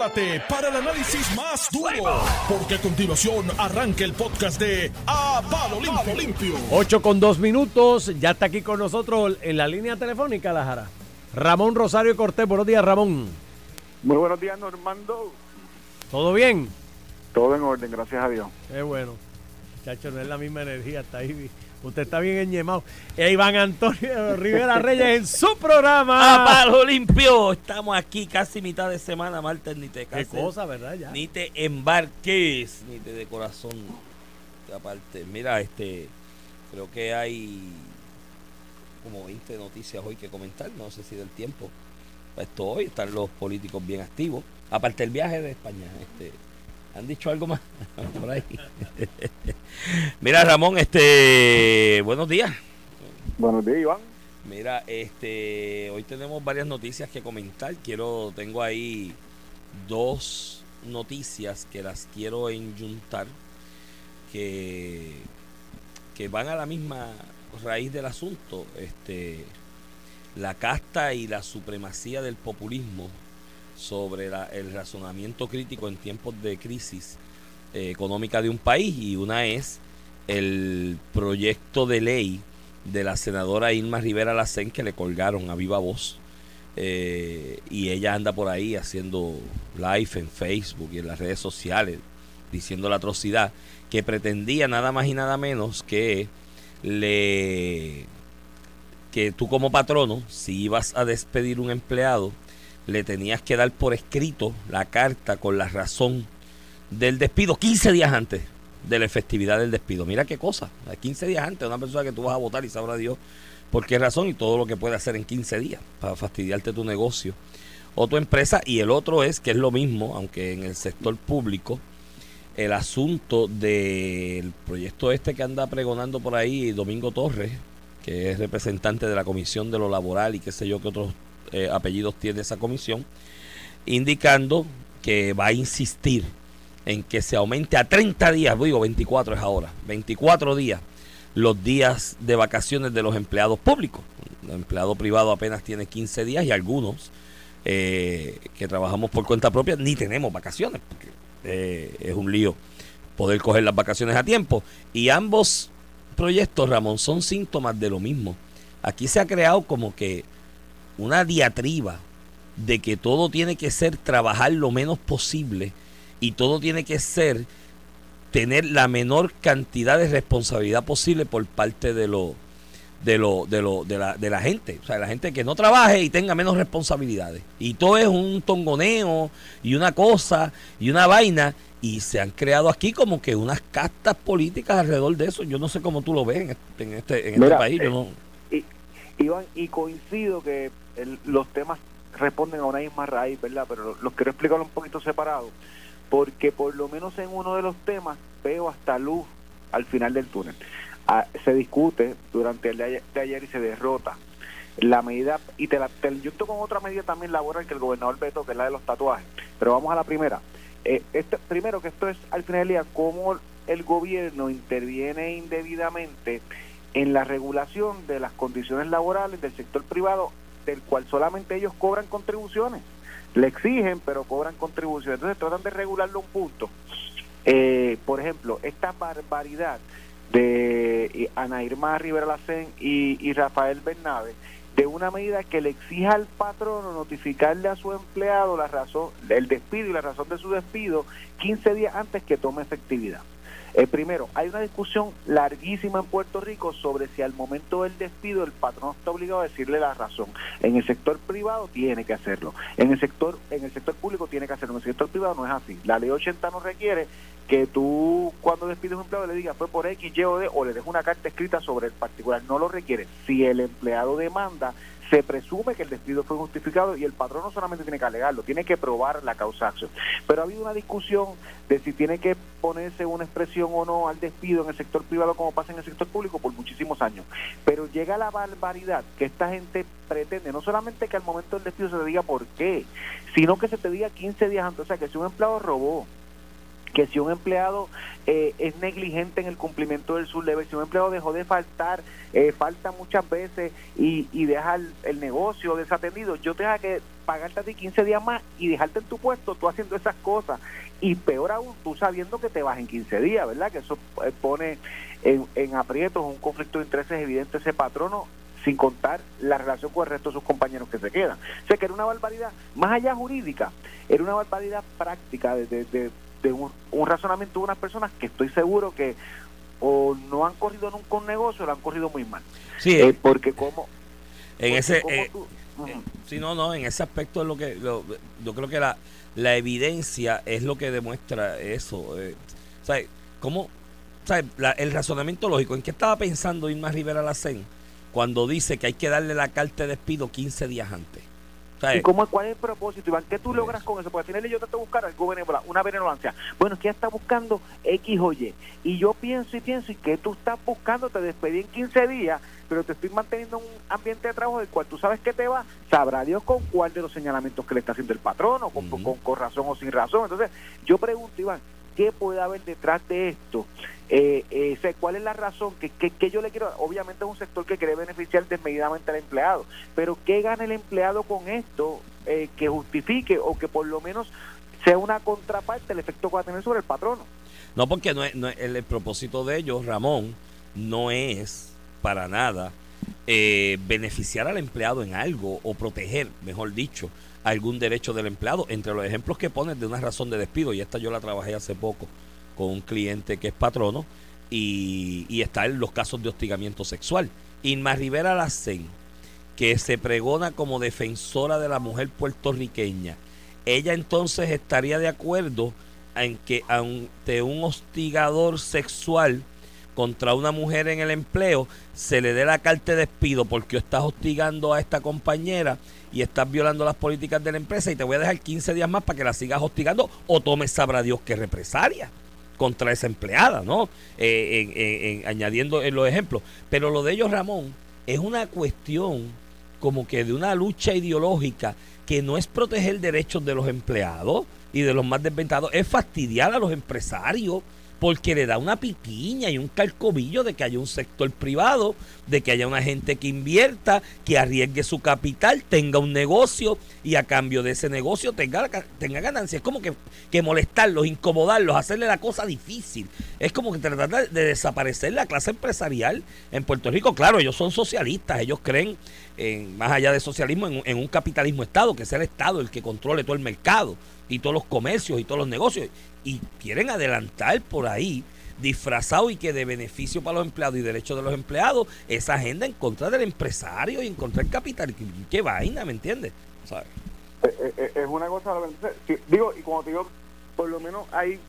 prepárate para el análisis más duro, porque a continuación arranca el podcast de A Palo Limpio. Limpio. 8 con 2 minutos, ya está aquí con nosotros en la línea telefónica, la Jara. Ramón Rosario Cortés, buenos días, Ramón. Muy buenos días, Normando. ¿Todo bien? Todo en orden, gracias a Dios. Qué bueno. Chacho, no es la misma energía, está ahí. Usted está bien enñemado. E Iván Antonio Rivera Reyes en su programa. A palo limpio. Estamos aquí casi mitad de semana, Marta, ni te Qué cases. cosa, ¿verdad? Ya. Ni te embarques, ni te de corazón. Aparte, mira, este, creo que hay como 20 noticias hoy que comentar, no sé si del tiempo. Esto hoy están los políticos bien activos. Aparte el viaje de España, este, ¿han dicho algo más por ahí? mira, Ramón, este, buenos días. Buenos días, Iván. Mira, este, hoy tenemos varias noticias que comentar. Quiero, tengo ahí dos noticias que las quiero enyuntar que, que van a la misma raíz del asunto. Este, la casta y la supremacía del populismo sobre la- el razonamiento crítico en tiempos de crisis eh, económica de un país y una es el proyecto de ley de la senadora Irma Rivera Lacén que le colgaron a viva voz eh, y ella anda por ahí haciendo live en Facebook y en las redes sociales diciendo la atrocidad que pretendía nada más y nada menos que le que tú como patrono si ibas a despedir un empleado le tenías que dar por escrito la carta con la razón del despido 15 días antes de la efectividad del despido. Mira qué cosa, 15 días antes, una persona que tú vas a votar y sabrá Dios por qué razón y todo lo que puede hacer en 15 días para fastidiarte tu negocio o tu empresa. Y el otro es que es lo mismo, aunque en el sector público, el asunto del proyecto este que anda pregonando por ahí Domingo Torres, que es representante de la Comisión de lo Laboral y qué sé yo qué otros eh, apellidos tiene esa comisión, indicando que va a insistir en que se aumente a 30 días, digo 24 es ahora, 24 días los días de vacaciones de los empleados públicos. El empleado privado apenas tiene 15 días y algunos eh, que trabajamos por cuenta propia ni tenemos vacaciones, porque eh, es un lío poder coger las vacaciones a tiempo. Y ambos proyectos, Ramón, son síntomas de lo mismo. Aquí se ha creado como que una diatriba de que todo tiene que ser trabajar lo menos posible y todo tiene que ser tener la menor cantidad de responsabilidad posible por parte de lo de lo de lo de la, de la gente, o sea, la gente que no trabaje y tenga menos responsabilidades. Y todo es un tongoneo y una cosa y una vaina y se han creado aquí como que unas castas políticas alrededor de eso. Yo no sé cómo tú lo ves en este, en este, en este país. Yo eh, no, Y, Iván, y coincido que el- los temas responden a una misma raíz, ¿verdad? Pero lo- los quiero explicar un poquito separado, porque por lo menos en uno de los temas veo hasta luz al final del túnel. Ah, se discute durante el día de ayer- y se derrota la medida, y te la junto con otra medida también laboral que el gobernador veto, que es la de los tatuajes. Pero vamos a la primera. Eh, este, primero que esto es al final del día cómo el gobierno interviene indebidamente en la regulación de las condiciones laborales del sector privado, del cual solamente ellos cobran contribuciones. Le exigen, pero cobran contribuciones. Entonces tratan de regularlo un punto. Eh, por ejemplo, esta barbaridad de eh, Ana Irma Rivera Lacén y, y Rafael Bernabe, de una medida que le exija al patrono notificarle a su empleado la razón, el despido y la razón de su despido 15 días antes que tome efectividad. Eh, primero, hay una discusión larguísima en Puerto Rico sobre si al momento del despido el patrón está obligado a decirle la razón. En el sector privado tiene que hacerlo. En el sector en el sector público tiene que hacerlo. En el sector privado no es así. La ley 80 no requiere que tú cuando despides a un empleado le digas fue por X, Y o D o le dejes una carta escrita sobre el particular. No lo requiere. Si el empleado demanda, se presume que el despido fue justificado y el patrón no solamente tiene que alegarlo, tiene que probar la causa acción. Pero ha habido una discusión de si tiene que ponerse una expresión o no al despido en el sector privado como pasa en el sector público por muchísimos años. Pero llega la barbaridad que esta gente pretende, no solamente que al momento del despido se te diga por qué, sino que se te diga 15 días antes. O sea, que si un empleado robó que si un empleado eh, es negligente en el cumplimiento del sublevel, si un empleado dejó de faltar, eh, falta muchas veces y, y deja el, negocio desatendido, yo tengo que pagarte a ti 15 días más y dejarte en tu puesto, tú haciendo esas cosas. Y peor aún, tú sabiendo que te vas en 15 días, ¿verdad? Que eso eh, pone en, en aprietos un conflicto de intereses evidente ese patrono sin contar la relación con el resto de sus compañeros que se quedan. O sea que era una barbaridad, más allá jurídica, era una barbaridad práctica de, de, de, un, razonamiento de unas personas que estoy seguro que o no han corrido nunca un negocio o lo han corrido muy mal. Sí, eh, porque como... En ese... Eh, eh, sí, no, no, en ese aspecto es lo que... yo creo que la, la evidencia es lo que demuestra eso. ¿Sabes? ¿Cómo...? ¿Sabes? el razonamiento lógico. ¿En qué estaba pensando Irma Rivera Lacén cuando dice que hay que darle la carta de despido 15 días antes? ¿Y cómo, cuál es el propósito, Iván? ¿Qué tú logras con eso? Porque al final yo trato de buscar algo una benevolencia. Bueno, es que ella está buscando X o Y. Y yo pienso y pienso, ¿y qué tú estás buscando? Te despedí en 15 días, pero te estoy manteniendo un ambiente de trabajo del cual tú sabes que te va. Sabrá Dios con cuál de los señalamientos que le está haciendo el patrón, o con, con razón o sin razón. Entonces, yo pregunto, Iván, ¿qué puede haber detrás de esto? Eh, eh, ¿Cuál es la razón? que, que, yo le quiero? Obviamente es un sector que quiere beneficiar desmedidamente al empleado, pero ¿qué gana el empleado con esto eh, que justifique o que por lo menos sea una contraparte del efecto que va a tener sobre el patrono? No, porque no es, el, propósito de ellos, Ramón, no es para nada eh, beneficiar al empleado en algo o proteger, mejor dicho, algún derecho del empleado. Entre los ejemplos que pones de una razón de despido, y esta yo la trabajé hace poco con un cliente que es patrono y, y está en los casos de hostigamiento sexual. Inma Rivera Lacen, que se pregona como defensora de la mujer puertorriqueña, ella entonces estaría de acuerdo en que ante un hostigador sexual contra una mujer en el empleo se le dé la carta de despido porque estás hostigando a esta compañera y estás violando las políticas de la empresa y te voy a dejar 15 días más para que la sigas hostigando o tomes sabrá Dios qué represalia contra esa empleada, ¿no? Eh, añadiendo en los ejemplos. Pero lo de ellos, Ramón, es una cuestión como que de una lucha ideológica que no es proteger derechos de los empleados y de los más desventados, es fastidiar a los empresarios porque le da una piquiña y un calcobillo de que haya un sector privado, de que haya una gente que invierta, que arriesgue su capital, tenga un negocio y a cambio de ese negocio tenga, tenga ganancias. Es como que, que molestarlos, incomodarlos, hacerle la cosa difícil. Es como que tratar de, desaparecer la clase empresarial en Puerto Rico. Claro, ellos son socialistas, ellos creen, en, más allá de socialismo, en, en un capitalismo Estado, que sea el Estado el que controle todo el mercado y todos los comercios y todos los negocios y quieren adelantar por ahí disfrazado y que de beneficio para los empleados y derechos de los empleados esa agenda en contra del empresario y en contra del capital. ¿Qué, vaina, me entiendes? Eh, eh, eh, es una cosa, digo, y como te digo, por lo menos hay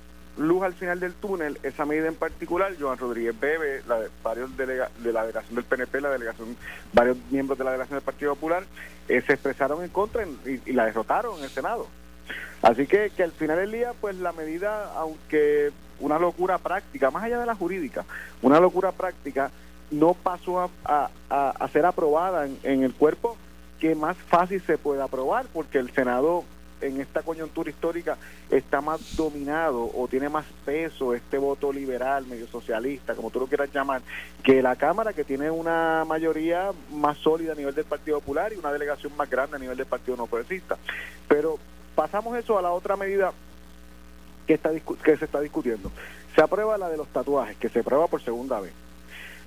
luz al final del túnel, esa medida en particular, Joan Rodríguez Bebe, la, varios de la delegación del PNP, la delegación, varios miembros de la delegación del Partido Popular, se expresaron en contra y la derrotaron en el Senado. Así que, que al final del día, pues la medida, aunque una locura práctica, más allá de la jurídica, una locura práctica, no pasó a, a, ser aprobada en, el cuerpo que más fácil se puede aprobar, porque el Senado en esta coyuntura histórica está más dominado o tiene más peso este voto liberal, medio socialista, como tú lo quieras llamar, que la Cámara, que tiene una mayoría más sólida a nivel del Partido Popular y una delegación más grande a nivel del Partido No Progresista. Pero pasamos eso a la otra medida que, está, que se está discutiendo. Se aprueba la de los tatuajes, que se aprueba por segunda vez.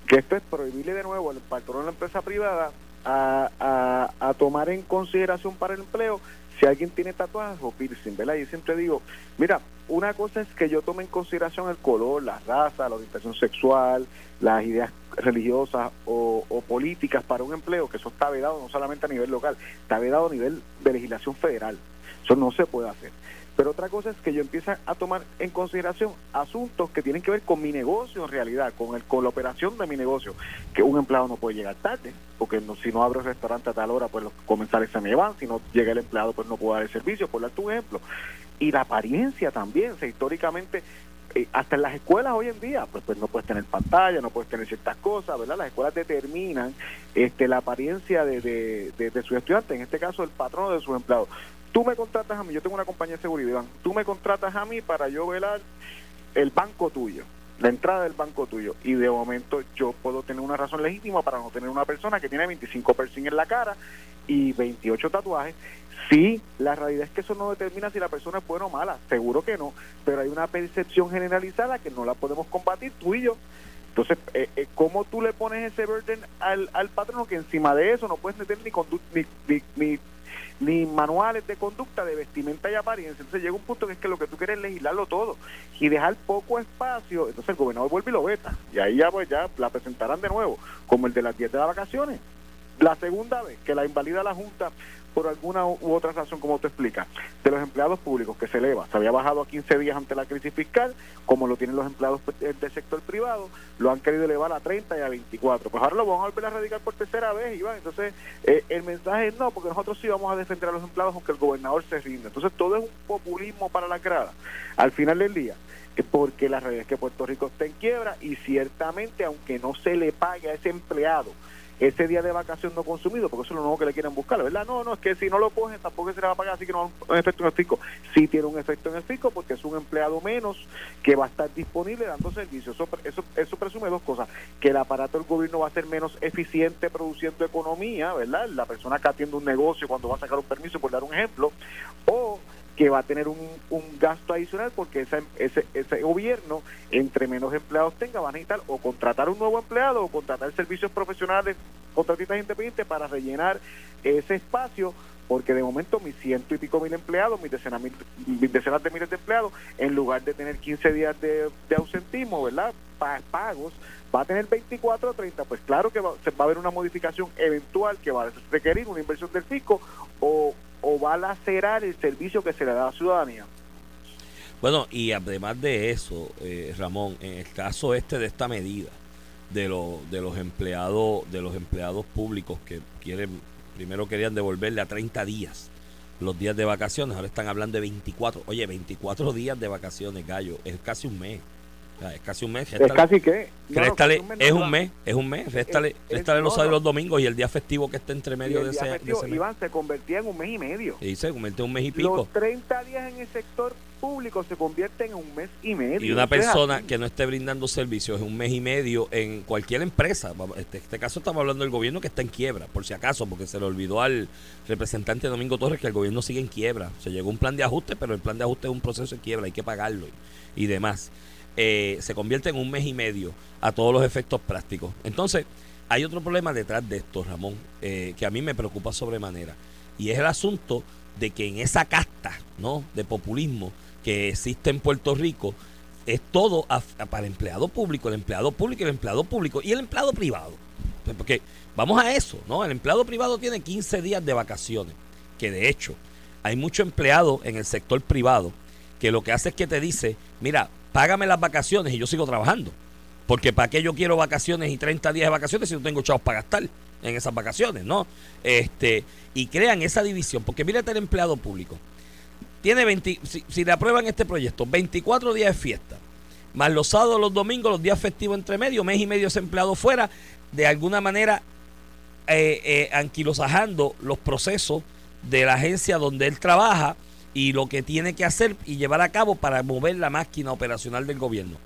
Que esto es prohibirle de nuevo al patrón de la empresa privada a, a, tomar en consideración para el empleo si alguien tiene tatuajes o piercing, ¿verdad? Y siempre digo, mira, una cosa es que yo tome en consideración el color, la raza, la orientación sexual, las ideas religiosas o, o, políticas para un empleo, que eso está vedado no solamente a nivel local, está vedado a nivel de legislación federal. Eso no se puede hacer. Pero otra cosa es que yo empiezo a tomar en consideración asuntos que tienen que ver con mi negocio en realidad, con, el, con la operación de mi negocio. Que un empleado no puede llegar tarde, porque si no abro el restaurante a tal hora, pues los comensales se me van. Si no llega el empleado, pues no puedo dar el servicio, por darte un ejemplo. Y la apariencia también, o históricamente eh, hasta en las escuelas hoy en día, pues, pues no puedes tener pantalla, no puedes tener ciertas cosas, ¿verdad? Las escuelas determinan este, la apariencia de, de, de, sus estudiantes, en este caso el patrono de sus empleados tú me contratas a mí, yo tengo una compañía de seguridad, tú me contratas a mí para yo velar el banco tuyo, la entrada del banco tuyo, y de momento yo puedo tener una razón legítima para no tener una persona que tiene 25 piercing en la cara y 28 tatuajes. Sí, la realidad es que eso no determina si la persona es buena o mala, seguro que no, pero hay una percepción generalizada que no la podemos combatir tú y yo. Entonces, eh, eh, ¿cómo tú le pones ese burden al, al patrono que encima de eso no puedes meter ni, ni, ni, ni, ni manuales de conducta, de vestimenta y apariencia? Entonces llega un punto que es que lo que tú quieres es legislarlo todo y dejar poco espacio. Entonces el gobernador vuelve y lo veta. Y ahí ya, pues, ya la presentarán de nuevo, como el de las 10 de las vacaciones. La segunda vez que la invalida la Junta por alguna u otra razón, como tú explicas, de los empleados públicos que se eleva, se había bajado a 15 días ante la crisis fiscal, como lo tienen los empleados eh, del sector privado, lo han querido elevar a 30 y a 24. Pues ahora lo vamos a volver a radicar por tercera vez, Iván. Entonces, eh, el mensaje es no, porque nosotros sí vamos a defender a los empleados aunque el gobernador se rinde. Entonces, todo es un populismo para la grada. Al final del día, porque la realidad es que Puerto Rico está en quiebra y ciertamente, aunque no se le pague a ese empleado ese día de vacación no consumido, porque eso es lo nuevo que le quieren buscar, ¿verdad? No, no, es que si no lo cogen tampoco se le va a pagar, así que no un efecto en el fisco. Sí tiene un efecto en el fisco porque es un empleado menos que va a estar disponible dando servicio. Eso, eso, eso presume dos cosas, que el aparato del gobierno va a ser menos eficiente produciendo economía, ¿verdad? La persona que atiende un negocio cuando va a sacar un permiso, por dar un ejemplo, o que va a tener un, gasto adicional porque ese, ese, gobierno, entre menos empleados tenga, van a necesitar o contratar un nuevo empleado o contratar servicios profesionales, contratistas independientes para rellenar ese espacio porque de momento mis ciento y pico mil empleados, mis decenas, mil, decenas de miles de empleados, en lugar de tener 15 días de, ausentismo, ¿verdad? Pa- pagos, va a tener 24 o 30, pues claro que va, se va a haber una modificación eventual que va a requerir una inversión del fisco o, o va a lacerar el servicio que se le da a la ciudadanía. Bueno, y además de eso, eh, Ramón, en el caso este de esta medida de, lo- de los empleados de los empleados públicos que quieren primero querían devolverle a 30 días los días de vacaciones, ahora están hablando de 24. Oye, 24 días de vacaciones, gallo, es casi un mes. Es casi un mes. Es réstale- casi que... no, réstale- casi es no, un mes, es un mes, réstale, Es- es- réstale los no, sábados y no. los domingos y el día festivo que está entre Y medio de ese, de festivo, ese mes. Iván, se convertía en un mes y medio. Y se convierte en un mes y pico. Los 30 días en el sector público se convierten en un mes y medio. Y una es persona que no esté brindando servicios en un mes y medio en cualquier empresa, vamos, este, este caso estamos hablando del gobierno que está en quiebra, por si acaso, porque se le olvidó al representante Domingo Torres que el gobierno sigue en quiebra. Se llegó un plan de ajuste, pero el plan de ajuste es un proceso de quiebra, hay que pagarlo y, y demás. Eh, se convierte en un mes y medio a todos los efectos prácticos. Entonces, hay otro problema detrás de esto, Ramón, eh, que a mí me preocupa sobremanera, y es el asunto de que en esa casta ¿no? de populismo que existe en Puerto Rico, es todo para empleado público, el empleado público el empleado público y el empleado privado. Pues, Porque vamos a eso, ¿no? El empleado privado tiene 15 días de vacaciones, que de hecho hay muchos empleados en el sector privado que lo que hace es que te dice, mira, págame las vacaciones y yo sigo trabajando. Porque ¿para qué yo quiero vacaciones y 30 días de vacaciones si no tengo chavos para gastar en esas vacaciones, ¿no? Este, y crean esa división, porque mírate el empleado público tiene 20, si, si le aprueban este proyecto, 24 días de fiesta, más los sábados, los domingos, los días festivos entre medio, mes y medio ese empleado fuera, de alguna manera eh, eh, anquilosajando los procesos de la agencia donde él trabaja y lo que tiene que hacer y llevar a cabo para mover la máquina operacional del gobierno.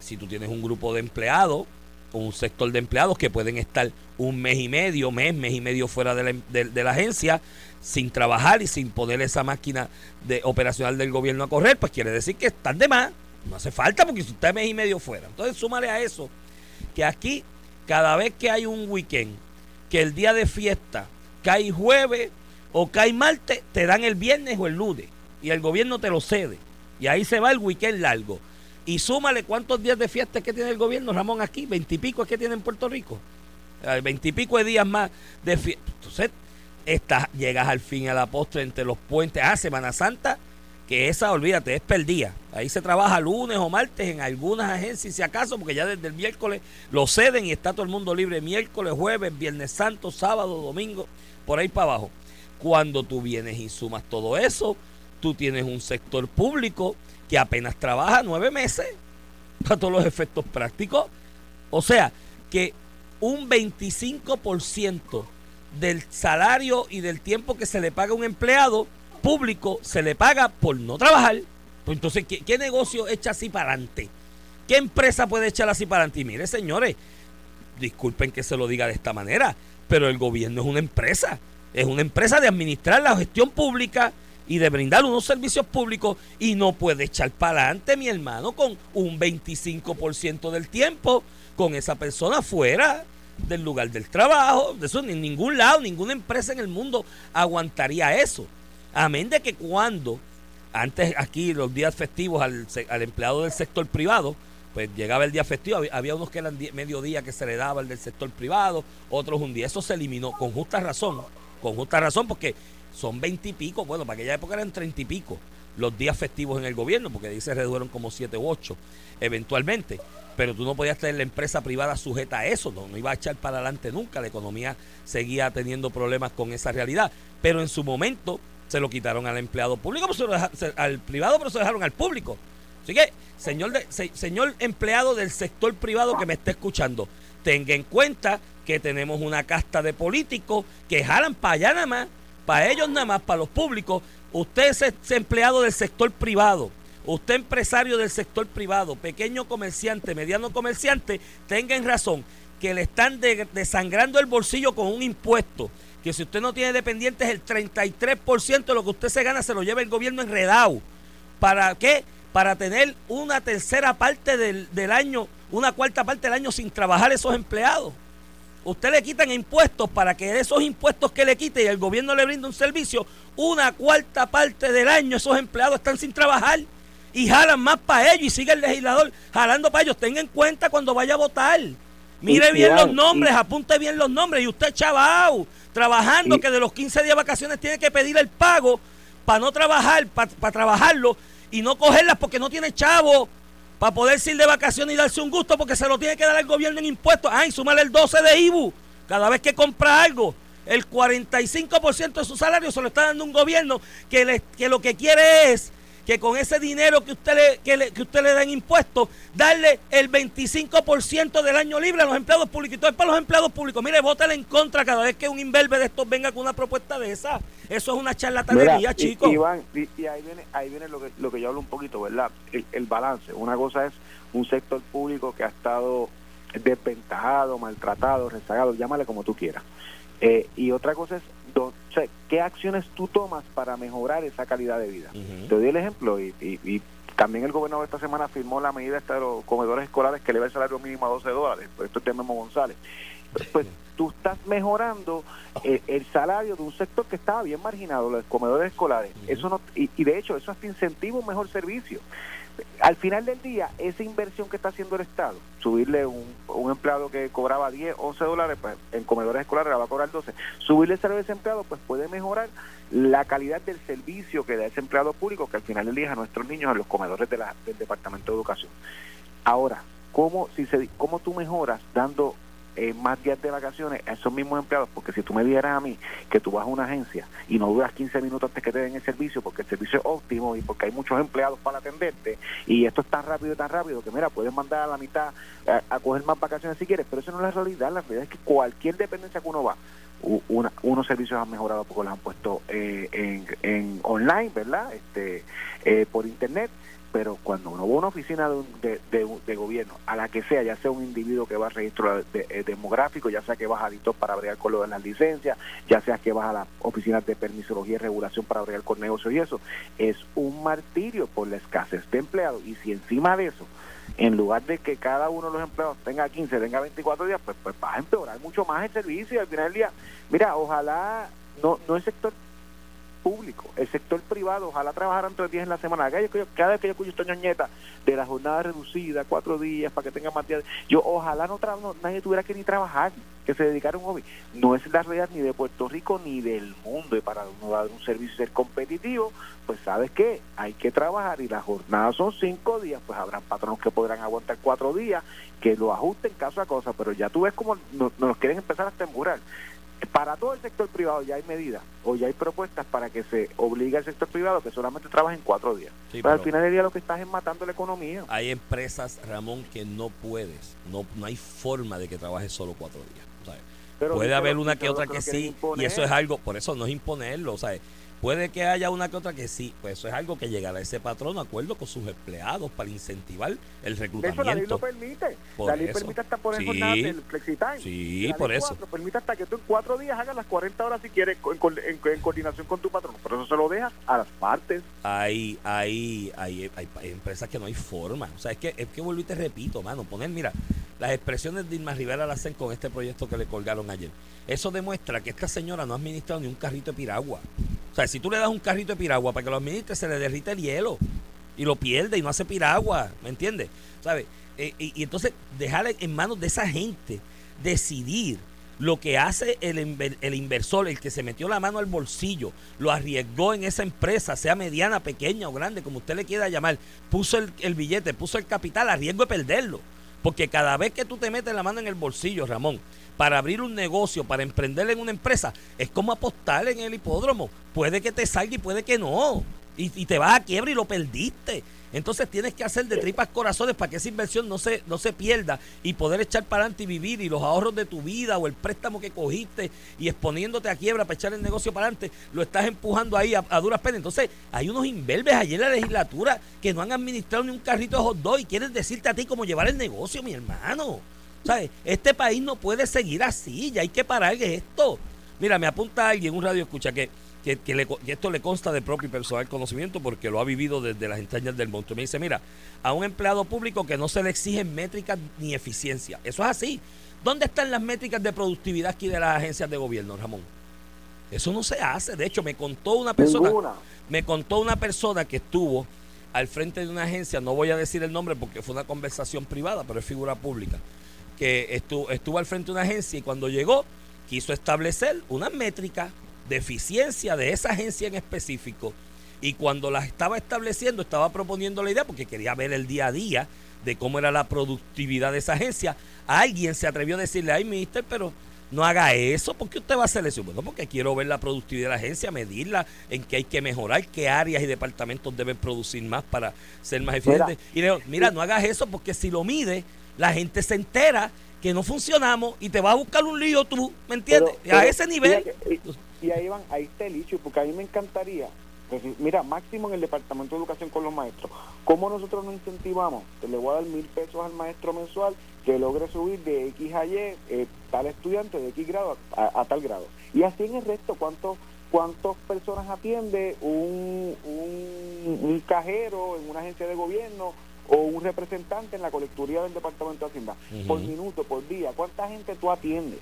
Si tú tienes un grupo de empleados, un sector de empleados que pueden estar un mes y medio, mes, mes y medio fuera de la, de- la agencia, sin trabajar y sin poner esa máquina de operacional del gobierno a correr, pues quiere decir que están de más. No hace falta porque si está mes y medio fuera. Entonces, súmale a eso que aquí, cada vez que hay un weekend, que el día de fiesta cae jueves o cae martes, te dan el viernes o el lunes. Y el gobierno te lo cede. Y ahí se va el weekend largo. Y súmale cuántos días de fiesta es que tiene el gobierno, Ramón, aquí. Veintipico es que tiene en Puerto Rico. Veintipico de días más de fiesta. Entonces, llegas al fin a la postre entre los puentes. Ah, Semana Santa, que esa, olvídate, es perdida. Ahí se trabaja lunes o martes en algunas agencias, si acaso, porque ya desde el miércoles lo ceden y está todo el mundo libre miércoles, jueves, viernes santo, sábado, domingo, por ahí para abajo. Cuando tú vienes y sumas todo eso, tú tienes un sector público que apenas trabaja nueve meses para todos los efectos prácticos. O sea, que un 25% del salario y del tiempo que se le paga a un empleado público se le paga por no trabajar. Pues entonces, ¿qué, qué negocio echa así para adelante? ¿Qué empresa puede echar así para adelante? Y mire, señores, disculpen que se lo diga de esta manera, pero el gobierno es una empresa. Es una empresa de administrar la gestión pública y de brindar unos servicios públicos y no puede echar para adelante, mi hermano, con un 25% del tiempo con esa persona fuera del lugar del trabajo. De eso en ningún lado, ninguna empresa en el mundo aguantaría eso. Amén de que cuando, antes aquí los días festivos al, empleado del sector privado, pues llegaba el día festivo, había, unos que eran mediodía que se le daba el del sector privado, otros un día. Eso se eliminó con justa razón, con justa razón, porque son veintipico, bueno, para aquella época eran treinta y pico los días festivos en el gobierno, porque ahí se redujeron como siete u ocho eventualmente. Pero tú no podías tener la empresa privada sujeta a eso, no, no iba a echar para adelante nunca, la economía seguía teniendo problemas con esa realidad. Pero en su momento se lo quitaron al empleado público, pero se lo deja- se- al privado, pero se lo dejaron al público. Así que, señor, de- se- señor empleado del sector privado que me esté escuchando, tenga en cuenta que tenemos una casta de políticos que jalan para allá nada más, para ellos nada más, para los públicos. Usted es, empleado del sector privado, usted empresario del sector privado, pequeño comerciante, mediano comerciante, tengan razón que le están de- desangrando el bolsillo con un impuesto. Que si usted no tiene dependientes, el 33% de lo que usted se gana se lo lleva el gobierno enredado. ¿Para qué? Para tener una tercera parte del, del año, una cuarta parte del año sin trabajar esos empleados. Usted le quitan impuestos para que esos impuestos que le quite y el gobierno le brinda un servicio, una cuarta parte del año esos empleados están sin trabajar y jalan más para ellos y sigue el legislador jalando para ellos. Tenga en cuenta cuando vaya a votar. Mire bien los nombres, apunte bien los nombres. Y usted, chaval, trabajando, que de los 15 días de vacaciones tiene que pedir el pago para no trabajar, para trabajarlo y no cogerlas porque no tiene chavo para poder ir de vacaciones y darse un gusto porque se lo tiene que dar al gobierno en impuestos. Ay, súmale el 12 de IBU cada vez que compra algo. El 45% de su salario se lo está dando un gobierno que, le- que lo que quiere es que con ese dinero que usted le, que le- que usted le da en impuestos, darle el 25% del año libre a los empleados públicos. Y todo es para los empleados públicos. Mire, vótale en contra cada vez que un imberbe de estos venga con una propuesta de esa. Eso es una charlatanería, chicos. Iván, y, y ahí viene, ahí viene lo que, lo que yo hablo un poquito, ¿verdad? El, el balance. Una cosa es un sector público que ha estado desventajado, maltratado, rezagado, llámale como tú quieras. Eh, y otra cosa es do- o sea, qué acciones tú tomas para mejorar esa calidad de vida. Te doy el ejemplo y, y- y también el gobernador esta semana firmó la medida esta de los comedores escolares que eleva el salario mínimo a 12 dólares. Pues esto es de Memo González. Pues tú estás mejorando eh, el salario de un sector que estaba bien marginado, los comedores escolares. Eso no y, y de hecho eso hasta incentiva un mejor servicio. Al final del día, esa inversión que está haciendo el Estado, subirle un, un empleado que cobraba 10, 11 dólares, pues en comedores escolares la va a cobrar 12, subirle el salario de ese empleado, pues puede mejorar la calidad del servicio que da ese empleado público, que al final del día es a nuestros niños en los comedores del Departamento de Educación. Ahora, ¿cómo, si se, cómo tú mejoras dando eh, más días de vacaciones a esos mismos empleados? Porque si tú me dieras a mí que tú vas a una agencia y no duras 15 minutos antes que te den el servicio, porque el servicio es óptimo y porque hay muchos empleados para atenderte, y esto es tan rápido y tan rápido que, mira, puedes mandar a la mitad a, coger más vacaciones si quieres, pero eso no es la realidad. La realidad es que cualquier dependencia que uno va, una- unos servicios han mejorado porque los han puesto eh, en, en online, ¿verdad? Este, eh, por internet. Pero cuando uno va a una oficina de, de, de- de gobierno, a la que sea, ya sea un individuo que va a registro eh, demográfico, ya sea que vas a Dito para bregar con lo las licencias, ya sea que vas a las oficinas de permisología y regulación para bregar con negocios y eso, es un martirio por la escasez de empleados. Y si encima de eso, en lugar de que cada uno de los empleados tenga 15, tenga 24 días, pues, pues vas a empeorar mucho más el servicio y al final del día, mira, ojalá no, no el sector público, el sector privado, ojalá trabajaran tres días en la semana. Cada vez que yo, escucho esta ñoñeta de la jornada reducida, cuatro días, para que tenga más días, yo ojalá no, no- nadie tuviera que ni trabajar, que se dedicara un hobby. No es la realidad ni de Puerto Rico ni del mundo, y para uno dar un servicio y ser competitivo, pues sabes qué, hay que trabajar y las jornadas son cinco días, pues habrán patronos que podrán aguantar cuatro días, que lo ajusten caso a cosa, pero ya tú ves como nos, nos quieren empezar a temburar. Para todo el sector privado ya hay medidas o ya hay propuestas para que se obligue al sector privado que solamente trabajen cuatro días. Sí, pero al final del día lo que estás es matando la economía. Hay empresas, Ramón, que no puedes, no, no hay forma de que trabajes solo cuatro días. ¿sabes? Pero Puede haber una que otra que sí, y eso es algo, por eso no es imponerlo, ¿sabes? Puede que haya una que otra que sí, pues eso es algo que llegará ese patrón a acuerdo con sus empleados para incentivar el De reclutamiento. hecho, la ley lo permite. Por la ley eso. permite hasta poner Sí. jornadas del flexitime. Sí, La por ley eso. permite hasta que tú en cuatro días hagas las 40 horas si quieres en, co- en co- en coordinación con tu patrón. Por eso se lo dejas a las partes. hay, hay, hay, hay, hay empresas que no hay forma. O sea, es que, es que vuelvo y te repito, mano, poner, mira, las expresiones de Irma Rivera las hacen con este proyecto que le colgaron ayer. Eso demuestra que esta señora no ha administrado ni un carrito de piragua. O sea, si tú le das un carrito de piragua para que lo administre, se le derrite el hielo y lo pierde y no hace piragua, ¿me entiendes? ¿Sabes? Eh, y, y entonces dejar en manos de esa gente decidir lo que hace el, inver- el inversor, el que se metió la mano al bolsillo, lo arriesgó en esa empresa, sea mediana, pequeña o grande, como usted le quiera llamar, puso el, el billete, puso el capital, a riesgo de perderlo. Porque cada vez que tú te metes la mano en el bolsillo, Ramón, para abrir un negocio, para emprender en una empresa, es como apostar en el hipódromo. Puede que te salga y puede que no. Y, te vas a quiebra y lo perdiste. Entonces tienes que hacer de tripas corazones para que esa inversión no se, no se pierda y poder echar para adelante y vivir y los ahorros de tu vida o el préstamo que cogiste y exponiéndote a quiebra para echar el negocio para adelante, lo estás empujando ahí a, duras penas. Entonces hay unos inverbes allí en la legislatura que no han administrado ni un carrito de hot dog y quieren decirte a ti cómo llevar el negocio, mi hermano. ¿Sabes? Este país no puede seguir así, ya hay que parar esto. Mira, me apunta alguien, un radio escucha, que, que, que le co- que esto le consta de propio y personal conocimiento porque lo ha vivido desde las entrañas del monstruo. Me dice, mira, a un empleado público que no se le exigen métricas ni eficiencia. Eso es así. ¿Dónde están las métricas de productividad aquí de las agencias de gobierno, Ramón? Eso no se hace. De hecho, me contó una persona, Ninguna. me contó una persona que estuvo al frente de una agencia, no voy a decir el nombre porque fue una conversación privada, pero es figura pública, que estuvo, estuvo al frente de una agencia y cuando llegó quiso establecer una métrica de eficiencia de esa agencia en específico y cuando las estaba estableciendo estaba proponiendo la idea porque quería ver el día a día de cómo era la productividad de esa agencia. Alguien se atrevió a decirle, ay, mister, pero no haga eso, ¿por qué usted va a hacer eso? Bueno, porque quiero ver la productividad de la agencia, medirla, en qué hay que mejorar, qué áreas y departamentos deben producir más para ser más eficientes. y le digo, mira, no hagas eso porque si lo mide, la gente se entera que no funcionamos y te va a buscar un lío tú, ¿me entiendes? Pero- a pero ese nivel. Y, y ahí van, ahí está el issue, porque a mí me encantaría, decir, mira, máximo en el Departamento de Educación con los maestros, ¿cómo nosotros nos incentivamos? Te le voy a dar mil pesos al maestro mensual que logre subir de X a Y eh, tal estudiante de X grado a, a tal grado. Y así en el resto, ¿cuántos cuántas personas atiende un, un, un cajero en una agencia de gobierno o un representante en la colecturía del Departamento de Hacienda? Por minuto, por día, ¿cuánta gente tú atiendes?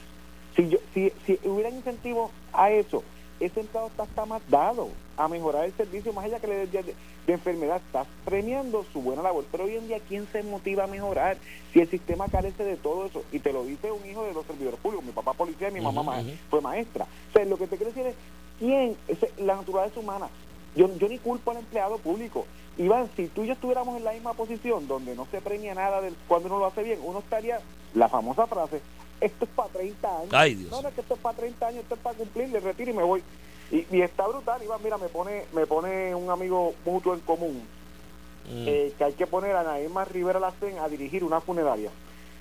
Si, yo, si, si hubiera incentivo a eso, ese empleado está, está más dado a mejorar el servicio, más allá que le dé de, de enfermedad, estás premiando su buena labor. Pero hoy en día, ¿quién se motiva a mejorar si el sistema carece de todo eso? Y te lo dice un hijo de los servidores públicos, mi papá policía y mi mamá fue maestra. O sea, lo que te quiero decir es, ¿quién? Ese- la naturaleza humana. Yo, yo ni culpo al empleado público. Iván, si tú y yo estuviéramos en la misma posición, donde no se premia nada del, cuando uno lo hace bien, uno estaría, la famosa frase, esto es para 30 años. Ay, Dios. No, no, es que esto es para 30 años, esto es para cumplir, le retiro y me voy. Y, y está brutal, Iván, mira, me pone, me pone un amigo mutuo en común, Mm. eh, que hay que poner a Naima Rivera Lacen a dirigir una funeraria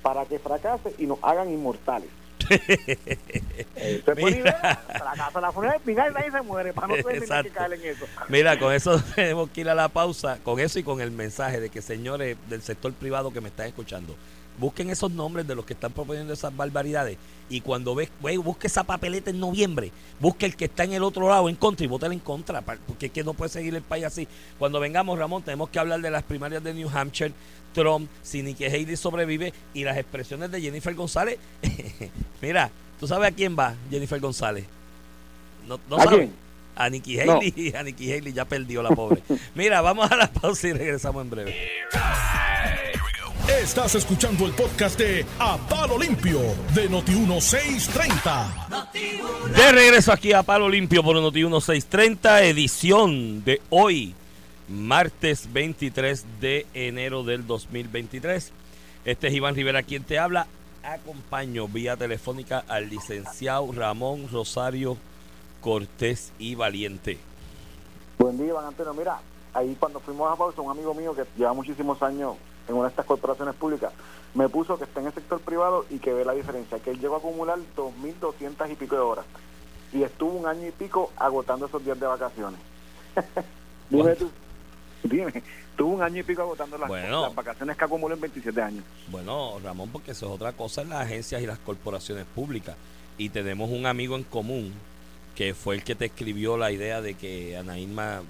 para que fracase y nos hagan inmortales. Eh, se pone Mira. idea, fracasa la funeraria, mira, y nadie se muere, para no tener que Exacto. caer en eso. Mira, con eso tenemos que ir a la pausa, con eso y con el mensaje de que señores del sector privado que me están escuchando, busquen esos nombres de los que están proponiendo esas barbaridades y cuando ves, güey, busque esa papeleta en noviembre, busque el que está en el otro lado en contra y vótale en contra, porque es que no puede seguir el país así. Cuando vengamos, Ramón, tenemos que hablar de las primarias de New Hampshire, Trump, si Nikki Haley sobrevive y las expresiones de Jennifer González. Mira, ¿tú sabes a quién va Jennifer González? No, no ¿A sabes. quién? A Nikki No. Haley, a Nikki Haley ya perdió la pobre. Mira, vamos a la pausa y regresamos en breve. Estás escuchando el podcast de A Palo Limpio de Noti1630. De regreso aquí a Palo Limpio por Noti 1630, edición de hoy, martes 23 de enero del 2023. Este es Iván Rivera quien te habla. Acompaño vía telefónica al licenciado Ramón Rosario Cortés y Valiente. Buen día, Iván Antonio. Mira, ahí cuando fuimos a pausa, un amigo mío que lleva muchísimos años en una de estas corporaciones públicas, me puso que está en el sector privado y que ve la diferencia, que él llegó a acumular 2.200 y pico de horas. y estuvo un año y pico agotando esos días de vacaciones. dime tú, dime, tuvo un año y pico agotando las, Bueno. las vacaciones que acumuló en 27 años. Bueno, Ramón, porque eso es otra cosa en las agencias y las corporaciones públicas. Y tenemos un amigo en común que fue el que te escribió la idea de que Ana Irma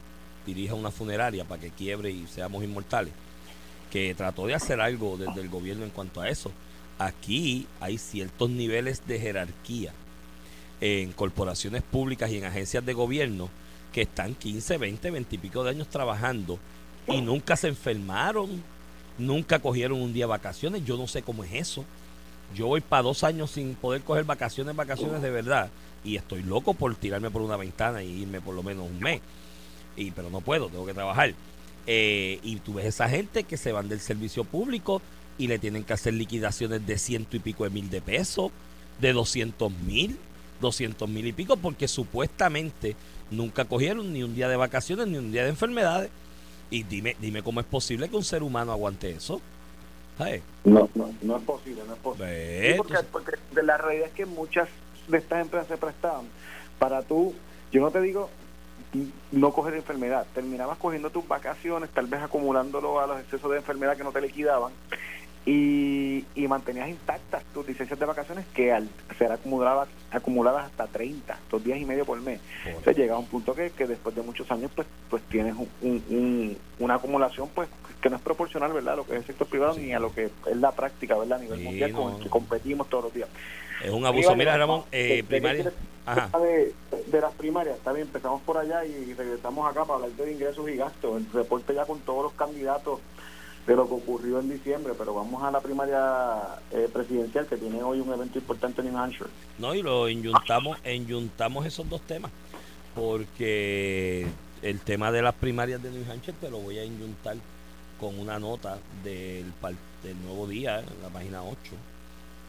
dirija una funeraria para que quiebre y seamos inmortales. Que trató de hacer algo desde el gobierno en cuanto a eso. Aquí hay ciertos niveles de jerarquía en corporaciones públicas y en agencias de gobierno que están 15, 20, 20 y pico de años trabajando y nunca se enfermaron, nunca cogieron un día vacaciones. Yo no sé cómo es eso. Yo voy para dos años sin poder coger vacaciones, vacaciones de verdad. Y estoy loco por tirarme por una ventana y irme por lo menos un mes. Y, pero no puedo, tengo que trabajar. Eh, y tú ves esa gente que se van del servicio público y le tienen que hacer liquidaciones de ciento y pico de mil de pesos, de 200 mil, 200 mil y pico, porque supuestamente nunca cogieron ni un día de vacaciones ni un día de enfermedades. Y dime, dime cómo es posible que un ser humano aguante eso. No, no, no es posible, no es posible. Sí, porque, porque de la realidad es que muchas de estas empresas se prestaban para tú, yo no te digo no coger enfermedad, terminabas cogiendo tus vacaciones, tal vez acumulándolo a los excesos de enfermedad que no te liquidaban y, y mantenías intactas tus licencias de vacaciones que al ser acumuladas, acumuladas hasta 30, dos días y medio por mes. Entonces llega a un punto que, que después de muchos años pues pues tienes un- un- un- una acumulación pues que no es proporcional verdad a lo que es el sector privado Sí. ni a lo que es la práctica verdad a nivel Sí, mundial con el que competimos todos los días Es un abuso. Mira, Ramón, eh, de- primaria. Ajá. de, de las primarias está bien empezamos por allá y regresamos acá para hablar de ingresos y gastos el reporte ya con todos los candidatos de lo que ocurrió en diciembre pero vamos a la primaria eh, presidencial que tiene hoy un evento importante en New Hampshire No, y lo enyuntamos, enyuntamos esos dos temas. Porque el tema de las primarias de New Hampshire te lo voy a enyuntar con una nota del, del nuevo día, en la página 8,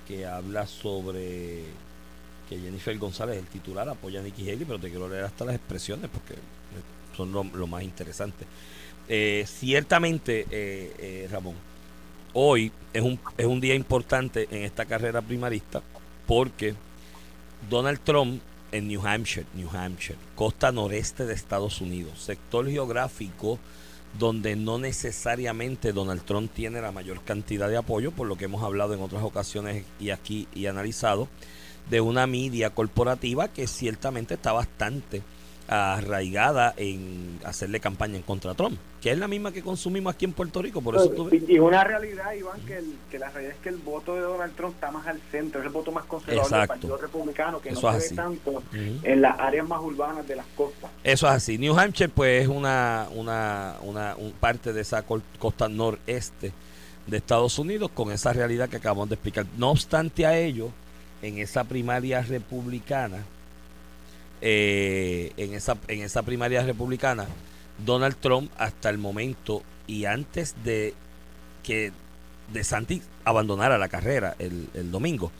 que habla sobre que Jennifer González, el titular, apoya a Nikki Haley, pero te quiero leer hasta las expresiones porque son lo, lo más interesante. Eh, ciertamente, eh, eh, Ramón, hoy es un, es un día importante en esta carrera primarista porque Donald Trump en New Hampshire, New Hampshire, costa noreste de Estados Unidos, sector geográfico donde no necesariamente Donald Trump tiene la mayor cantidad de apoyo, por lo que hemos hablado en otras ocasiones y aquí y analizado, de una media corporativa que ciertamente está bastante arraigada en hacerle campaña en contra de Trump, que es la misma que consumimos aquí en Puerto Rico, por eso tú ves- y, una realidad, Iván, que, el- que la realidad es que el voto de Donald Trump está más al centro, es el voto más conservador del Exacto. Partido Republicano, que Eso no se así. ve tanto en las áreas más urbanas de las costas. Eso es así. New Hampshire, pues, es una, una, una un parte de esa costa noreste de Estados Unidos con esa realidad que acabamos de explicar. No obstante a ello, en esa primaria republicana, eh, en, esa, en esa primaria republicana, Donald Trump hasta el momento y antes de que De Santi abandonara la carrera el, el domingo,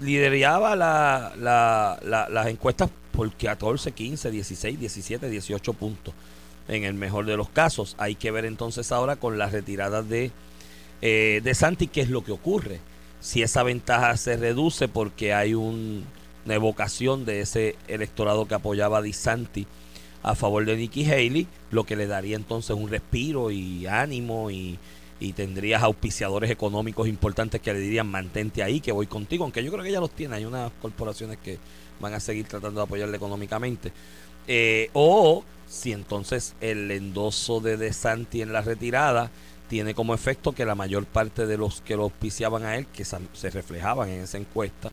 lideraba la, la- la- las encuestas por 14, 15, 16, 17, 18 puntos. En el mejor de los casos, hay que ver entonces ahora con la retirada de, eh, de Santi qué es lo que ocurre. Si esa ventaja se reduce porque hay un- una evocación de ese electorado que apoyaba a Di Santi a favor de Nikki Haley, lo que le daría entonces un respiro y ánimo y, y tendrías auspiciadores económicos importantes que le dirían mantente ahí, que voy contigo, aunque yo creo que ella los tiene, hay unas corporaciones que van a seguir tratando de apoyarle económicamente. Eh, o si entonces el endoso de De Santi en la retirada tiene como efecto que la mayor parte de los que lo auspiciaban a él, que se reflejaban en esa encuesta,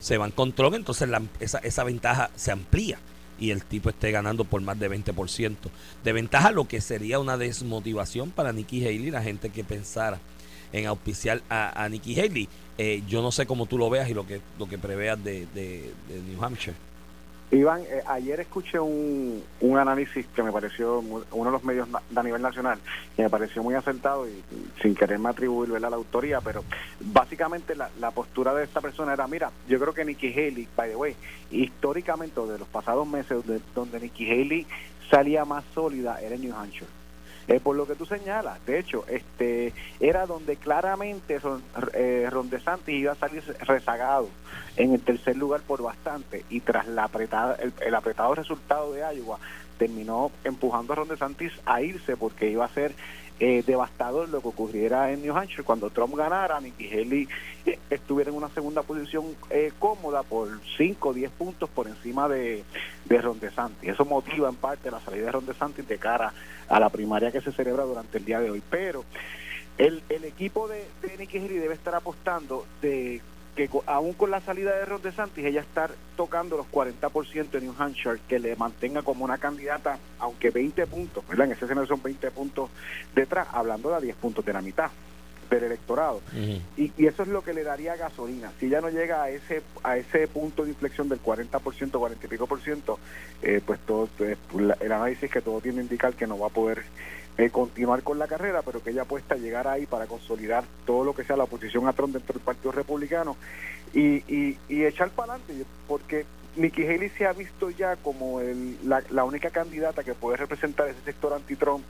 se van con entonces la- esa, esa ventaja se amplía y el tipo esté ganando por más de 20%. De ventaja lo que sería una desmotivación para Nikki Haley, la gente que pensara en auspiciar a, a Nikki Haley. Eh, yo no sé cómo tú lo veas y lo que, lo que preveas de- de New Hampshire. Iván, eh, ayer escuché un, un análisis que me pareció, muy- uno de los medios a nivel nacional, que me pareció muy acertado y, sin quererme atribuir ¿verdad? la autoría, pero básicamente la, la postura de esta persona era, mira, yo creo que Nikki Haley, by the way, históricamente de los pasados meses de- donde Nikki Haley salía más sólida era en New Hampshire. Eh, por lo que tú señalas. De hecho, este era donde claramente Ron, eh, Ron DeSantis iba a salir rezagado en el tercer lugar por bastante y tras la apretada, el, el apretado resultado de Iowa terminó empujando a Ron DeSantis a irse porque iba a ser eh, devastador lo que ocurriera en New Hampshire cuando Trump ganara, Nikki Haley eh, estuviera en una segunda posición eh, cómoda por 5 o 10 puntos por encima de, de Ron DeSantis. Eso motiva en parte la salida de Ron DeSantis de cara a la primaria que se celebra durante el día de hoy. Pero el, el equipo de, de Nikki Haley debe estar apostando de que aún con la salida de Ron DeSantis, ella estar tocando los 40% de New Hampshire, que le mantenga como una candidata, aunque 20 puntos, ¿verdad? En ese escenario son 20 puntos detrás, hablando de a 10 puntos de la mitad del electorado. Y, y eso es lo que le daría gasolina. Si ella no llega a ese a ese punto de inflexión del 40%, 40 y pico por ciento, eh, pues todo la- el análisis que todo tiene a indicar que no va a poder continuar con la carrera, pero que ella apuesta a llegar ahí para consolidar todo lo que sea la oposición a Trump dentro del Partido Republicano y echar para adelante, porque Nikki Haley se ha visto ya como el, la, la única candidata que puede representar ese sector anti-Trump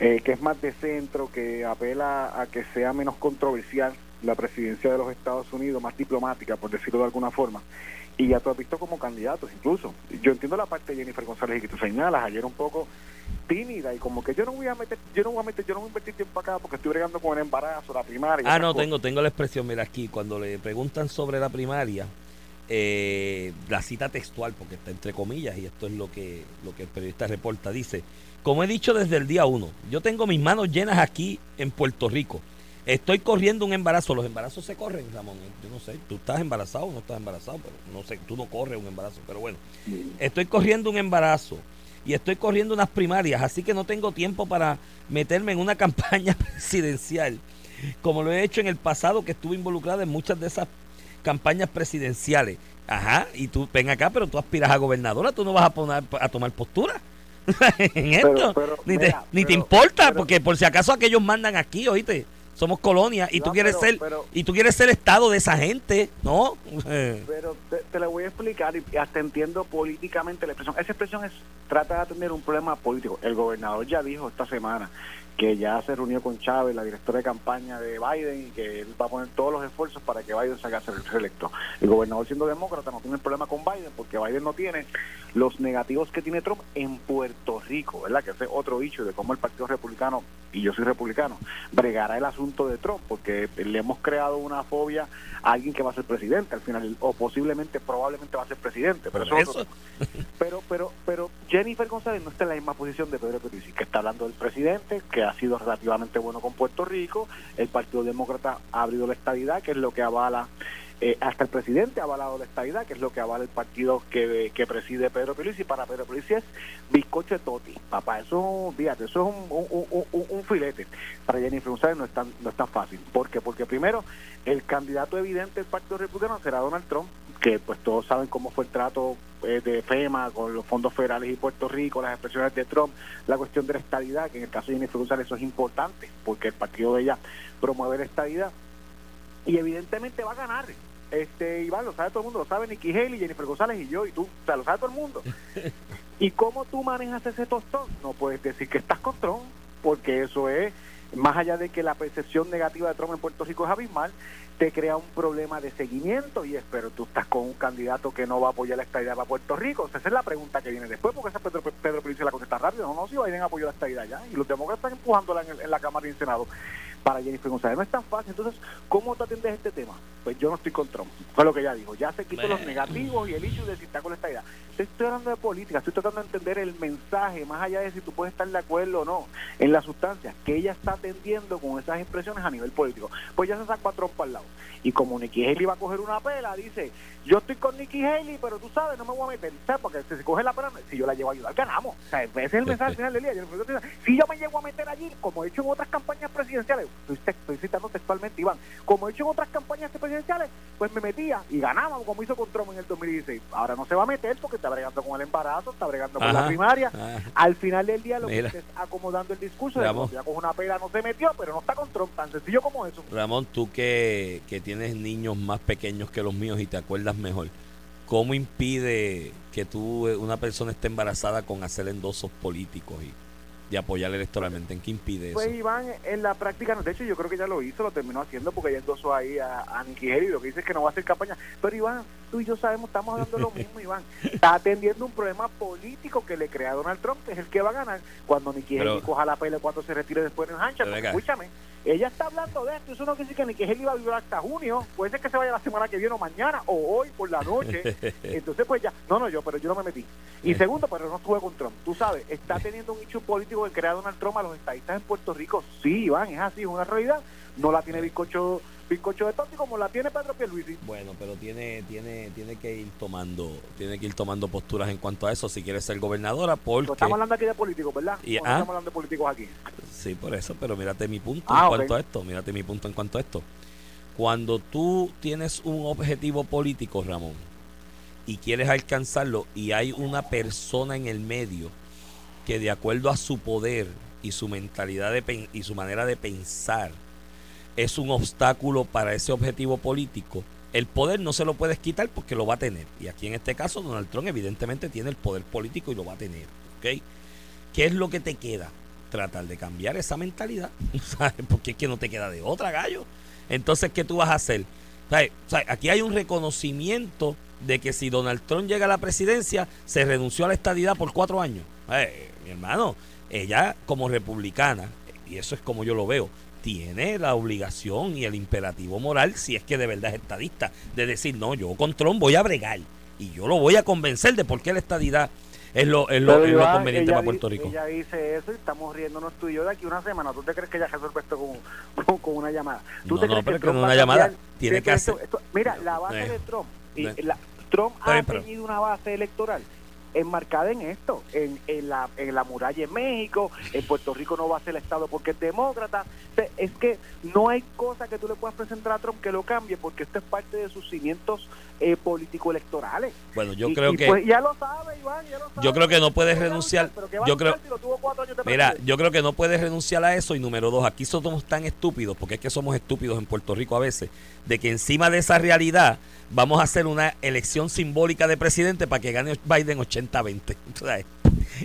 eh, que es más de centro, que apela a que sea menos controversial la presidencia de los Estados Unidos, más diplomática, por decirlo de alguna forma. Y ya tú has visto como candidatos, incluso. Yo entiendo la parte de Jennifer González y que tú señalas, ayer un poco tímida y como que yo no voy a meter, yo no voy a meter, yo no voy a invertir tiempo acá porque estoy bregando con el embarazo, la primaria. Ah, no, cosas. tengo, tengo la expresión, mira aquí, cuando le preguntan sobre la primaria, eh, la cita textual, porque está entre comillas, y esto es lo que, lo que el periodista reporta, dice, como he dicho desde el día uno, yo tengo mis manos llenas aquí en Puerto Rico. Estoy corriendo un embarazo. Los embarazos se corren, Ramón. Yo no sé, tú estás embarazado o no estás embarazado, pero no sé, tú no corres un embarazo, pero bueno. Estoy corriendo un embarazo y estoy corriendo unas primarias, así que no tengo tiempo para meterme en una campaña presidencial, como lo he hecho en el pasado, que estuve involucrado en muchas de esas campañas presidenciales. Ajá, y tú ven acá, pero tú aspiras a gobernadora, tú no vas a, poner, a tomar postura en esto. pero, ni te, mira, ni te importa, porque por si acaso aquellos mandan aquí, oíste. Somos colonia y tú No, quieres pero- ser pero- y tú quieres ser estado de esa gente, ¿no? Pero te, te lo voy a explicar y hasta entiendo políticamente la expresión. Esa expresión es trata de atender un problema político. El gobernador ya dijo esta semana que ya se reunió con Chávez, la directora de campaña de Biden, y que él va a poner todos los esfuerzos para que Biden salga a ser reelecto. El gobernador siendo demócrata no tiene problema con Biden porque Biden no tiene los negativos que tiene Trump en Puerto Rico, ¿verdad? Que ese es otro dicho de cómo el Partido Republicano, y yo soy republicano, bregará el asunto de Trump porque le hemos creado una fobia a alguien que va a ser presidente al final, o posiblemente, probablemente va a ser presidente. Pero eso es eso. pero, pero, pero Jennifer González no está en la misma posición de Pedro Pierluisi, que está hablando del presidente, que ha sido relativamente bueno con Puerto Rico, el Partido Demócrata ha abrido la estabilidad, que es lo que avala, eh, hasta el presidente ha avalado la estabilidad, que es lo que avala el partido que, que preside Pedro Pierluisi, para Pedro Pierluisi es bizcocho de toti, papá, eso, fíjate, eso es un, un, filete, para Jennifer González no es tan, no es tan fácil, ¿por qué? Porque primero, el candidato evidente del Partido Republicano será Donald Trump, que pues todos saben cómo fue el trato eh, de FEMA con los fondos federales y Puerto Rico, las expresiones de Trump, la cuestión de la estabilidad, que en el caso de Jennifer González eso es importante, porque el partido de ella promueve la estabilidad y evidentemente va a ganar. Este, Iván, lo sabe todo el mundo, lo sabe Nikki Haley, Jennifer González y yo, y tú, o sea, lo sabe todo el mundo. ¿Y cómo tú manejas ese tostón? No puedes decir que estás con Trump, porque eso es, más allá de que la percepción negativa de Trump en Puerto Rico es abismal, te crea un problema de seguimiento y es, pero tú estás con un candidato que no va a apoyar la estabilidad para Puerto Rico. O sea, esa es la pregunta que viene después, porque esa Pedro, Pedro Pierluisi la contesta rápido. No, no, si Biden apoyó la estabilidad ya, y los demócratas están empujándola en, el- en la Cámara y en el Senado para Jennifer González. No es tan fácil. Entonces, ¿cómo tú atiendes este tema? Pues yo no estoy con Trump. Fue lo que ella dijo. Ya se quitó los negativos y el issue de si está con estabilidad. Te Estoy hablando de política, estoy tratando de entender el mensaje, más allá de si tú puedes estar de acuerdo o no, en la sustancia, que ella está atendiendo con esas expresiones a nivel político. Pues ya se sacó a Trump el lado. Y como Nikki Haley va a coger una pela, dice, yo estoy con Nikki Haley, pero tú sabes, no me voy a meter, ¿sabes? Porque si se coge la pela, si yo la llevo a ayudar, ganamos. O sea, ese es el mensaje al final del día. Si yo me llego a meter allí, como he hecho en otras campañas presidenciales, estoy, estoy citando textualmente, Iván, como he hecho en otras campañas presidenciales, pues me metía y ganábamos, como hizo con Trump en el 2016. Ahora no se va a meter porque está bregando con el embarazo, está bregando con la primaria. Al final del día lo que está es acomodando el discurso de Ramón. que ya coge una pela, no se metió, pero no está con Trump, tan sencillo como eso. Ramón, tú que, que tienes niños más pequeños que los míos y te acuerdas mejor, ¿cómo impide que tú, eh, una persona esté embarazada con hacer endosos políticos? Y de apoyar electoralmente. ¿En qué impide eso? Pues Iván, en la práctica, no, de hecho yo creo que ya lo hizo, lo terminó haciendo porque ya endosó ahí a, a Nicky Haley, lo que dice es que no va a hacer campaña. Pero Iván, tú y yo sabemos, estamos hablando lo mismo, Iván. Está atendiendo un problema político que le crea Donald Trump, que es el que va a ganar cuando Nicky Pero- Haley coja la pelea cuando se retire después en venga. escúchame, ella está hablando de esto, eso no quiere decir que Nicky Haley va a vivir hasta junio, puede ser que se vaya la semana que viene o mañana o hoy por la noche. Entonces, pues ya, no, no, yo, pero yo no me metí. Y Eh. segundo, pero no estuve con Trump. Tú sabes, está teniendo un hecho político que crea Donald Trump a los estadistas en Puerto Rico. Sí, Iván, es así, es una realidad. No la tiene bizcocho, bizcocho de Totti como la tiene Pedro Pierluisi. Bueno, pero tiene, tiene, tiene que ir tomando, tiene que ir tomando posturas en cuanto a eso si quiere ser gobernadora, porque Pero estamos hablando aquí de políticos, ¿verdad? Y- ¿O no ah. estamos hablando de políticos aquí. sí, por eso, pero mírate mi punto Ah, en cuanto a esto, mírate mi punto en cuanto a esto. Cuando tú tienes un objetivo político, Ramón, y quieres alcanzarlo y hay una persona en el medio que de acuerdo a su poder y su mentalidad de pen- y su manera de pensar es un obstáculo para ese objetivo político, el poder no se lo puedes quitar porque lo va a tener. Y aquí en este caso Donald Trump evidentemente tiene el poder político y lo va a tener. ¿ok? ¿Qué es lo que te queda? Tratar de cambiar esa mentalidad. ¿sabes? Porque es que no te queda de otra, gallo. Entonces, ¿qué tú vas a hacer? ¿Sabes? Aquí hay un reconocimiento de que si Donald Trump llega a la presidencia, se renunció a la estadidad por cuatro años. Eh, mi hermano, ella como republicana, y eso es como yo lo veo, tiene la obligación y el imperativo moral, si es que de verdad es estadista, de decir, no, yo con Trump voy a bregar y yo lo voy a convencer de por qué la estadidad es lo, es lo, es lo conveniente ella para Puerto Rico. Ella dice eso y estamos riéndonos tú y yo de aquí una semana. ¿Tú te crees que ella resuelve esto con, con, con una llamada? ¿Tú No, te no, crees pero que va una llamada. cambiar? Tiene que hacer- esto- esto- mira, la base Eh, de Trump. Y eh. la- Trump ha pero- tenido una base electoral enmarcada en esto, en, en, la, en la muralla en México, en Puerto Rico no va a ser el Estado porque es demócrata. O sea, es que no hay cosa que tú le puedas presentar a Trump que lo cambie porque esto es parte de sus cimientos eh, político-electorales. Bueno, yo Y- creo y que... pues ya lo sabe, Iván, ya lo sabe. Yo creo que no puedes ¿Qué va a renunciar. Yo creo- si Mira, yo creo que no puedes renunciar a eso y número dos, aquí somos tan estúpidos, porque es que somos estúpidos en Puerto Rico a veces, de que encima de esa realidad vamos a hacer una elección simbólica de presidente para que gane Biden 80-20. tú sabes.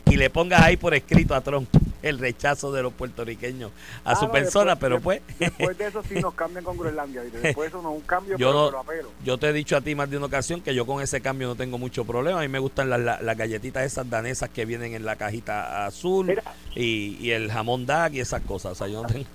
Y le pongas ahí por escrito a Trump el rechazo de los puertorriqueños a Ah, su no, persona, después- pero pues... Después de eso sí nos cambian con Groenlandia. ¿viste? Después de eso no es un cambio, Yo pero, no- pero. Yo te he dicho a ti más de una ocasión que yo con ese cambio no tengo mucho problema. A mí me gustan las, las- las galletitas esas danesas que vienen en la cajita azul Mira. y, y el jamón dag y esas cosas. O sea, yo no tengo...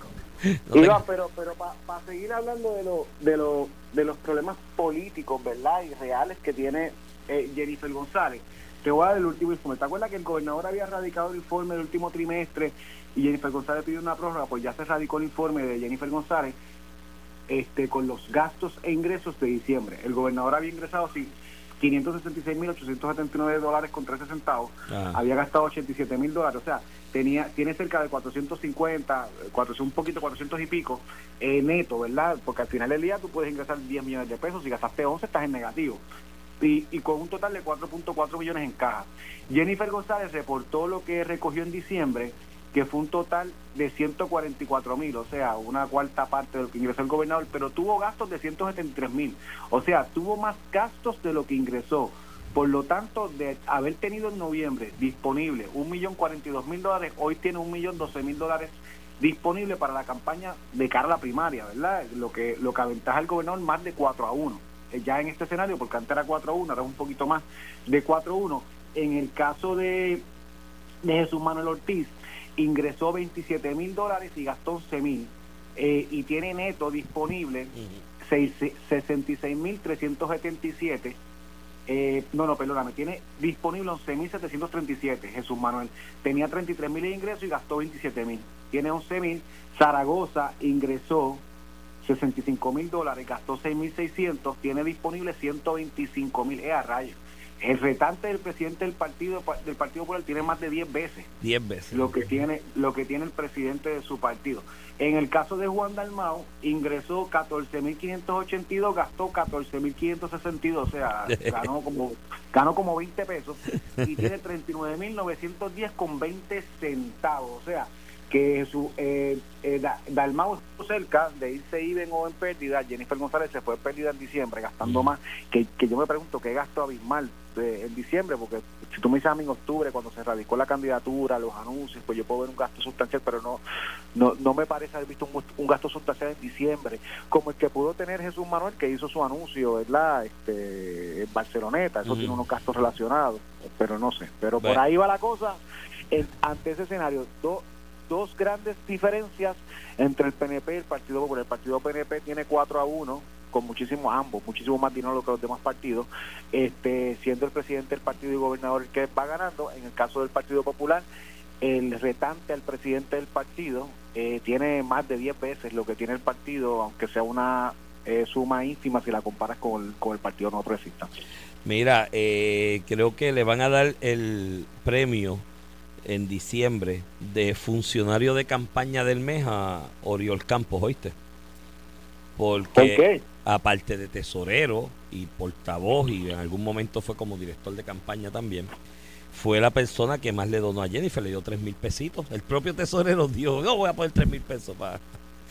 no Iván, tengo- pero, pero para seguir hablando de, lo, de, lo, de los problemas políticos, ¿verdad? Y reales que tiene eh, Jennifer González. Te voy a dar el último informe. ¿Te acuerdas que el gobernador había radicado el informe del último trimestre y Jennifer González pidió una prórroga? Pues ya se radicó el informe de Jennifer González este, con los gastos e ingresos de diciembre. El gobernador había ingresado, sí, 566.879 dólares con 13 centavos Ah. había gastado 87 mil dólares, o sea, tenía tiene cerca de 450, 400, un poquito, 400 y pico eh, neto, ¿verdad? Porque al final del día tú puedes ingresar 10 millones de pesos, si gastaste 11 estás en negativo. Y, y con un total de 4.4 millones en caja. Jennifer González reportó lo que recogió en diciembre, que fue un total de 144 mil, o sea, una cuarta parte de lo que ingresó el gobernador, pero tuvo gastos de 173 mil, o sea, tuvo más gastos de lo que ingresó. Por lo tanto, de haber tenido en noviembre disponible un millón cuarenta y dos mil dólares, hoy tiene un millón doce mil dólares disponible para la campaña de cara a la primaria, ¿verdad? Lo que lo que aventaja al gobernador más de 4 a 1. Eh, Ya en este escenario, porque antes era 4 a 1, ahora es un poquito más de 4 a 1. En el caso de, de Jesús Manuel Ortiz, ingresó 27 mil dólares y gastó 11 mil. Eh, y tiene neto disponible Ujú. seis- 66.377. Eh, no, no, perdóname, tiene disponible 11.737, Jesús Manuel. Tenía 33.000 de ingresos y gastó 27.000. Tiene 11.000. Zaragoza ingresó 65.000 dólares, gastó 6.600, tiene disponible 125.000. Es a rayos. El retante del presidente del partido del Partido Popular tiene más de 10 veces Diez veces. lo que tiene lo que tiene el presidente de su partido. En el caso de Juan Dalmao, ingresó 14.582, gastó 14.562, o sea, ganó como ganó como 20 pesos y tiene 39.910 con 20 centavos, o sea, que su eh, eh, Dalmau estuvo cerca de irse even o en pérdida, Jennifer González se fue en pérdida en diciembre, gastando más, que, que yo me pregunto qué gasto abismal eh, en diciembre, porque si tú me dices a mí en octubre, cuando se radicó la candidatura, los anuncios, pues yo puedo ver un gasto sustancial, pero no no, no me parece haber visto un, gasto sustancial en diciembre, como el que pudo tener Jesús Manuel, que hizo su anuncio, ¿verdad? Este, en Barceloneta, eso tiene unos gastos relacionados, pero no sé, pero por ahí va la cosa. ante ese escenario, dos dos grandes diferencias entre el PNP y el Partido Popular. El Partido PNP tiene 4 a 1 con muchísimo ambos, muchísimo más dinero que los demás partidos, este, siendo el presidente del partido y gobernador el que va ganando. En el caso del Partido Popular, el retante al presidente del partido eh, tiene más de 10 veces lo que tiene el partido, aunque sea una eh, suma ínfima si la comparas con el, con el Partido No Progresista. Mira, eh, creo que le van a dar el premio en diciembre de funcionario de campaña del mes a Oriol Campos, ¿oíste? Porque aparte de tesorero y portavoz y en algún momento fue como director de campaña también, fue la persona que más le donó a Jennifer, le dio tres mil pesitos. El propio tesorero dijo, no voy a poner tres mil pesos para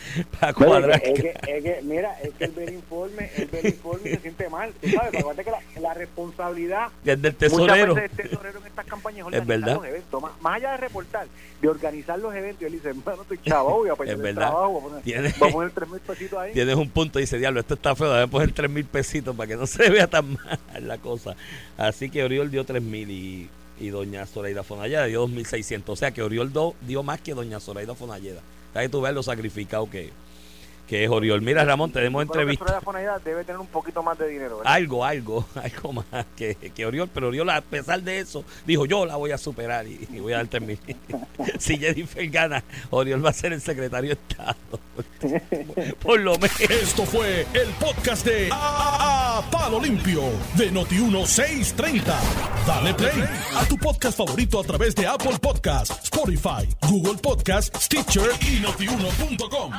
para cuadrar. es, que, es, que, mira, es que el ver informe, el ver informe se siente mal. Tú sabes, acuérdate que la, la responsabilidad es del tesorero. Muchas veces tesorero en estas campañas es verdad. los eventos. Más, más, allá de reportar, de organizar los eventos, y él dice, bueno, estoy chavo, voy a perder el trabajo, voy a poner, ¿Tienes, voy a poner 3 mil pesitos ahí. Tienes un punto, dice, diablo, esto está feo, debe poner 3 mil pesitos para que no se vea tan mal la cosa. Así que Oriol dio 3 mil y y doña Zoraida Fonalleda dio 2.600. O sea que Oriol dio más que doña Zoraida Fonalleda. Hay que tú ves lo sacrificado que, que es Oriol. Mira, Ramón, tenemos entrevista. debe tener un poquito más de dinero. Algo, algo, algo más que, que, Oriol. Pero Oriol, a pesar de eso, dijo: Yo la voy a superar y, voy a dar término. si Jennifer gana, Oriol va a ser el secretario de Estado. Por lo menos. Esto fue el podcast de a, Palo Limpio de Noti1630. Dale play a tu podcast favorito a través de Apple Podcasts, Spotify, Google Podcasts, Stitcher y notiuno.com.